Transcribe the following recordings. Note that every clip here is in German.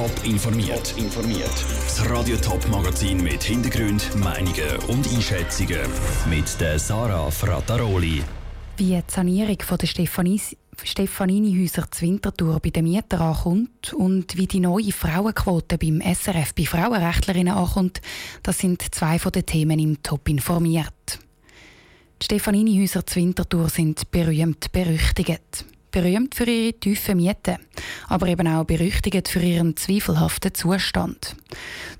Top informiert. informiert. Das Radio Top Magazin mit Hintergrund, Meinungen und Einschätzungen mit der Sarah Frataroli. Wie die Sanierung der Stefanini-Häuser zu Winterthur bei den Mietern ankommt und wie die neue Frauenquote beim SRF bei Frauenrechtlerinnen ankommt, das sind zwei von den Themen im Top informiert. Die Stefanini-Häuser zu Winterthur sind berühmt berüchtigt berühmt für ihre tiefen Mieten, aber eben auch berüchtigt für ihren zweifelhaften Zustand.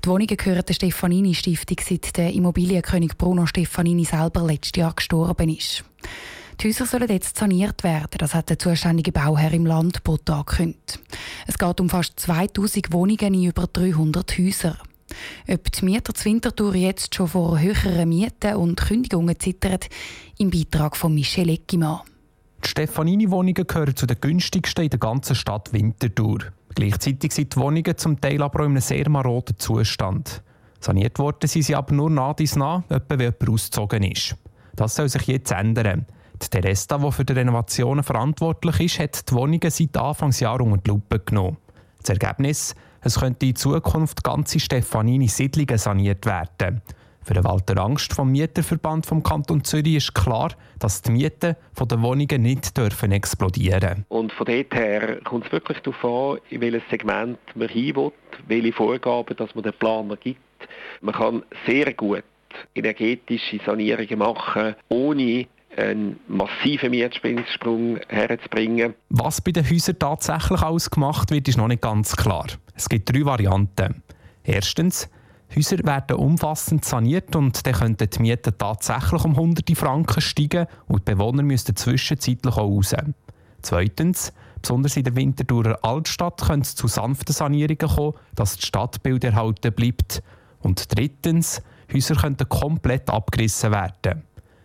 Die Wohnungen gehören der Stefanini-Stiftung, seit der Immobilienkönig Bruno Stefanini selber letztes Jahr gestorben ist. Die Häuser sollen jetzt saniert werden, das hat der zuständige Bauherr im Landbot angekündigt. Es geht um fast 2000 Wohnungen in über 300 Häusern. Ob die Mieter zu Winterthur jetzt schon vor höheren Mieten und Kündigungen zittern, im Beitrag von Michel Eckimann. Die Stefanini-Wohnungen gehören zu den günstigsten in der ganzen Stadt Winterthur. Gleichzeitig sind die Wohnungen zum Teil aber in einem sehr maroden Zustand. Saniert worden sind sie aber nur nach dies nach, etwa wie jemand ausgezogen ist. Das soll sich jetzt ändern. Die Teresta, die für die Renovationen verantwortlich ist, hat die Wohnungen seit Anfangsjahr unter die Lupe genommen. Das Ergebnis? Es könnte in Zukunft ganze Stefanini-Siedlungen saniert werden. Für den Walter Angst vom Mieterverband vom Kanton Zürich ist klar, dass die Mieten von den Wohnungen nicht dürfen explodieren. Und von dort her kommt es wirklich darauf an, in welches Segment man hin will, welche Vorgaben dass man den Planer gibt. Man kann sehr gut energetische Sanierungen machen, ohne einen massiven Mietspielsprung herzubringen. Was bei den Häusern tatsächlich ausgemacht wird, ist noch nicht ganz klar. Es gibt drei Varianten. Erstens, Häuser werden umfassend saniert und dann könnten die Mieten tatsächlich um hunderte Franken steigen und die Bewohner müssten zwischenzeitlich auch raus. Zweitens, besonders in der Winterthurer Altstadt könnte es zu sanften Sanierungen kommen, dass das Stadtbild erhalten bleibt. Und drittens, Häuser könnten komplett abgerissen werden.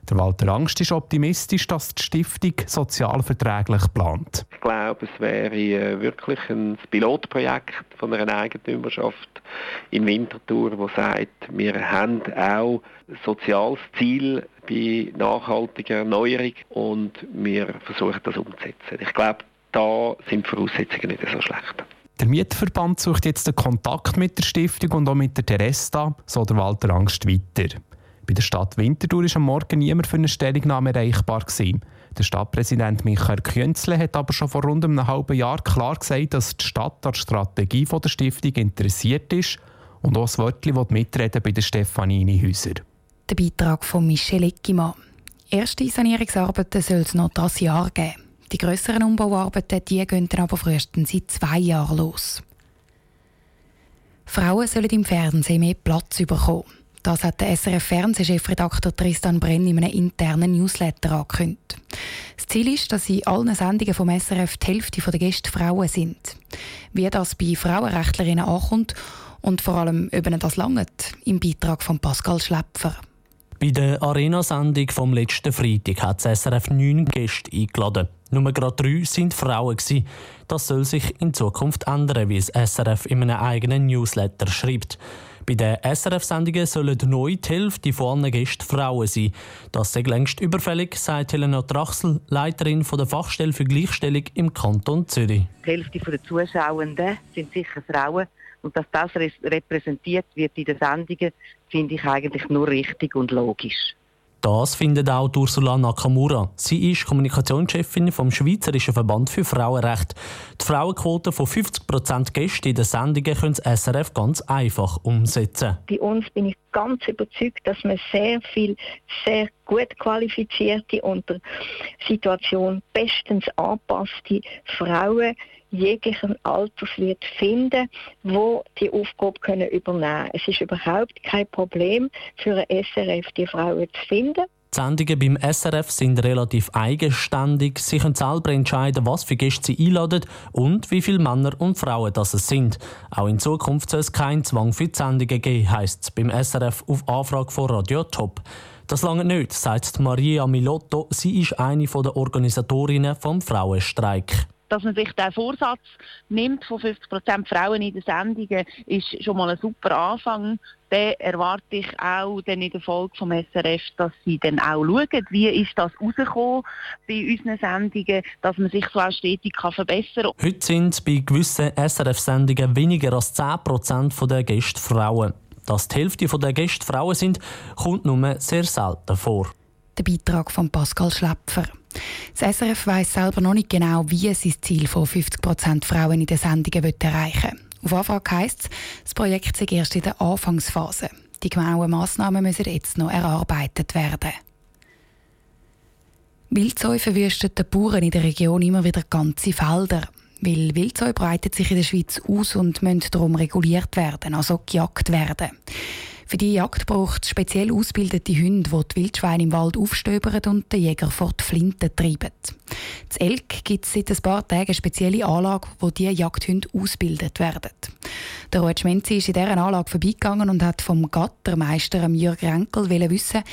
Der Walter Angst ist optimistisch, dass die Stiftung sozialverträglich plant. Ich glaube, es wäre äh, wirklich ein Pilotprojekt von einer Eigentümerschaft in Winterthur, wo sagt, wir haben auch ein soziales Ziel bei nachhaltiger Erneuerung und wir versuchen das umzusetzen. Ich glaube, da sind die Voraussetzungen nicht so schlecht. Der Mietverband sucht jetzt den Kontakt mit der Stiftung und auch mit der Teresta, so der Walter Angst weiter. Bei der Stadt Winterthur war am Morgen niemand für eine Stellungnahme erreichbar. Gewesen. Der Stadtpräsident Michael Künzle hat aber schon vor rund einem halben Jahr klar gesagt, dass die Stadt an der Strategie der Stiftung interessiert ist und auch das Wörtchen mitreden bei den Stefanini-Häusern. Der Beitrag von Michel Eckimann. Erste Sanierungsarbeiten soll es noch dieses Jahr geben. Die grösseren Umbauarbeiten die gehen dann aber frühestens seit zwei Jahren los. Frauen sollen im Fernsehen mehr Platz bekommen. Das hat der SRF-Fernsehchefredakteur Tristan Brenn in einem internen Newsletter angekündigt. Das Ziel ist, dass in allen Sendungen vom SRF die Hälfte der Gäste Frauen sind. Wie das bei Frauenrechtlerinnen ankommt und vor allem, ob das langt, im Beitrag von Pascal Schläpfer. Bei der Arena-Sendung vom letzten Freitag hat das SRF neun Gäste eingeladen. Nur gerade drei sind Frauen. Das soll sich in Zukunft ändern, wie das SRF in einem eigenen Newsletter schreibt. Bei den SRF-Sendungen sollen neu die Hälfte von Gästen Frauen sein. Das ist längst überfällig, sagt Helena Trachsel, Leiterin der Fachstelle für Gleichstellung im Kanton Zürich. Die Hälfte der Zuschauenden sind sicher Frauen. Und dass das repräsentiert wird in den Sendungen, finde ich eigentlich nur richtig und logisch. Das findet auch Ursula Nakamura. Sie ist Kommunikationschefin vom Schweizerischen Verband für Frauenrecht. Die Frauenquote von 50% Gäste in den Sendungen können das SRF ganz einfach umsetzen. Bei uns bin ich ganz überzeugt, dass man sehr viel, sehr gut qualifizierte und der Situation bestens angepasste Frauen jeglichen Alters wird finden, wo die Aufgabe können übernehmen. Es ist überhaupt kein Problem für ein SRF, die Frauen zu finden. Die Sendungen beim SRF sind relativ eigenständig. Sie können selber entscheiden, was für Gäste sie einladen und wie viele Männer und Frauen das es sind. Auch in Zukunft soll es keinen Zwang für die Sendungen geben, heisst es beim SRF auf Anfrage von Radio Top. Das lange nicht, sagt Maria Milotto. Sie ist eine der Organisatorinnen vom Frauenstreik dass man sich den Vorsatz nimmt von 50 Prozent Frauen in den Sendungen, ist schon mal ein super Anfang. Dann erwarte ich auch dann in der Folge vom SRF, dass sie dann auch schauen, wie ist das rausgekommen bei unseren Sendungen, dass man sich so auch stetig kann verbessern kann. Heute sind bei gewissen SRF-Sendungen weniger als 10 Prozent der Gäste Frauen. Dass die Hälfte der Gäste Frauen sind, kommt nur sehr selten vor. Der Beitrag von Pascal Schläpfer. Das SRF weiss selber noch nicht genau, wie es sein Ziel von 50% Frauen in den Sendungen erreichen will. Auf Anfrage heisst es, das Projekt sei erst in der Anfangsphase. Die genauen Massnahmen müssen jetzt noch erarbeitet werden. Wildsäu verwüstet den Bauern in der Region immer wieder ganze Felder. Weil Wildsäu breitet sich in der Schweiz aus und müssen darum reguliert werden, also gejagt werden. Für die Jagd braucht es speziell ausgebildete Hunde, die die Wildschweine im Wald aufstöbern und den Jäger vor die Flinte treiben. Z Elk gibt es seit ein paar Tagen eine spezielle Anlage, wo diese Jagdhunde ausgebildet werden. Der Ruud Schmenzi ist in dieser Anlage vorbeigegangen und hat vom Gattermeister Jürg Renkel wissen,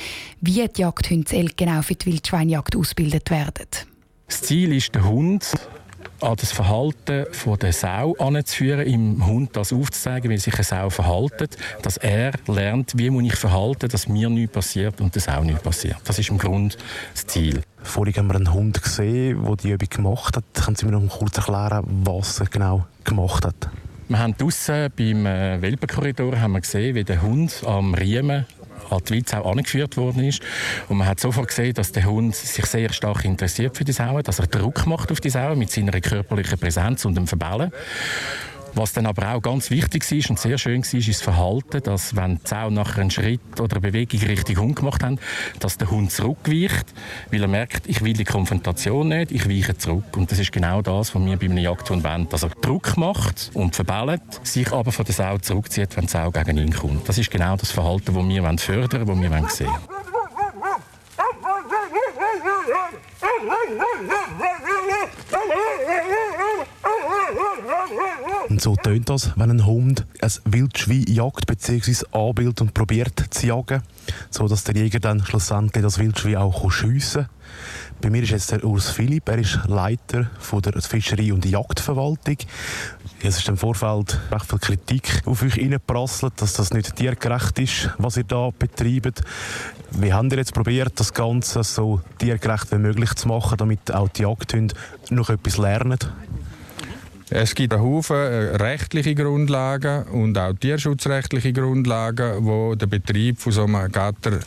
wie die Jagdhunde Elk genau für die Wildschweinjagd ausgebildet werden. Das Ziel ist, der Hund an das Verhalten von der Sau anzuführen, im Hund das aufzuzeigen, wie sich eine Sau verhält, dass er lernt, wie muss ich verhalten, dass mir nichts passiert und der Sau nichts passiert. Das ist im Grunde das Ziel. Vorhin haben wir einen Hund gesehen, der die Übung gemacht hat. Können Sie mir noch kurz erklären, was er genau gemacht hat? Wir haben draussen beim äh, Welpenkorridor haben wir gesehen, wie der Hund am Riemen an die Wildsau angeführt worden ist. Und man hat sofort gesehen, dass der Hund sich sehr stark interessiert für die Sau, dass er Druck macht auf die Sau mit seiner körperlichen Präsenz und dem Verbellen. Was dann aber auch ganz wichtig ist und sehr schön war, ist das Verhalten, dass wenn die Sau nachher einen Schritt oder eine Bewegung Richtung Hund gemacht haben, dass der Hund zurückweicht, weil er merkt, ich will die Konfrontation nicht, ich weiche zurück. Und das ist genau das, was wir bei einem Jagdhund wollen, dass er Druck macht und verbellt, sich aber von der Sau zurückzieht, wenn die Sau gegen ihn kommt. Das ist genau das Verhalten, das wir fördern wollen, das wir sehen wollen. So tönt das, wenn ein Hund ein Wildschwein jagt bzw. anbildet und probiert zu jagen, so dass der Jäger dann schlussendlich das Wildschwein auch schiessen kann. Bei mir ist jetzt der Urs Philipp, er ist Leiter von der Fischerei- und Jagdverwaltung. Es ist im Vorfeld recht viel Kritik auf euch reingeprasselt, dass das nicht tiergerecht ist, was ihr da betreibt. Wie habt ihr jetzt probiert, das Ganze so tiergerecht wie möglich zu machen, damit auch die Jagdhunde noch etwas lernen? Es gibt einen Haufen äh, rechtliche Grundlagen und auch tierschutzrechtliche Grundlagen, die den Betrieb von so einem Gatter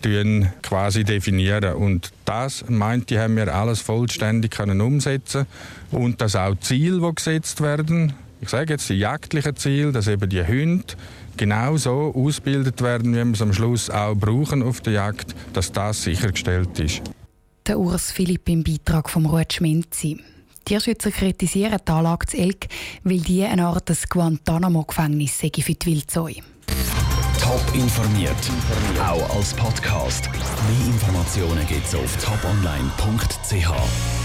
quasi definieren. Und das, meinte ich, haben wir alles vollständig können umsetzen Und das auch Ziele, die gesetzt werden. Ich sage jetzt die jagdlichen Ziele, dass eben die Hunde genau so ausgebildet werden, wie wir es am Schluss auch brauchen auf der Jagd, dass das sichergestellt ist. Der Urs Philipp im Beitrag vom Ruud Schminzi. Tierschützer kritisieren die Anlage zu Elk, weil die eine Art Guantanamo-Gefängnis sei für die Wildzeu. Top informiert, auch als Podcast. Mehr Informationen gibt es auf toponline.ch.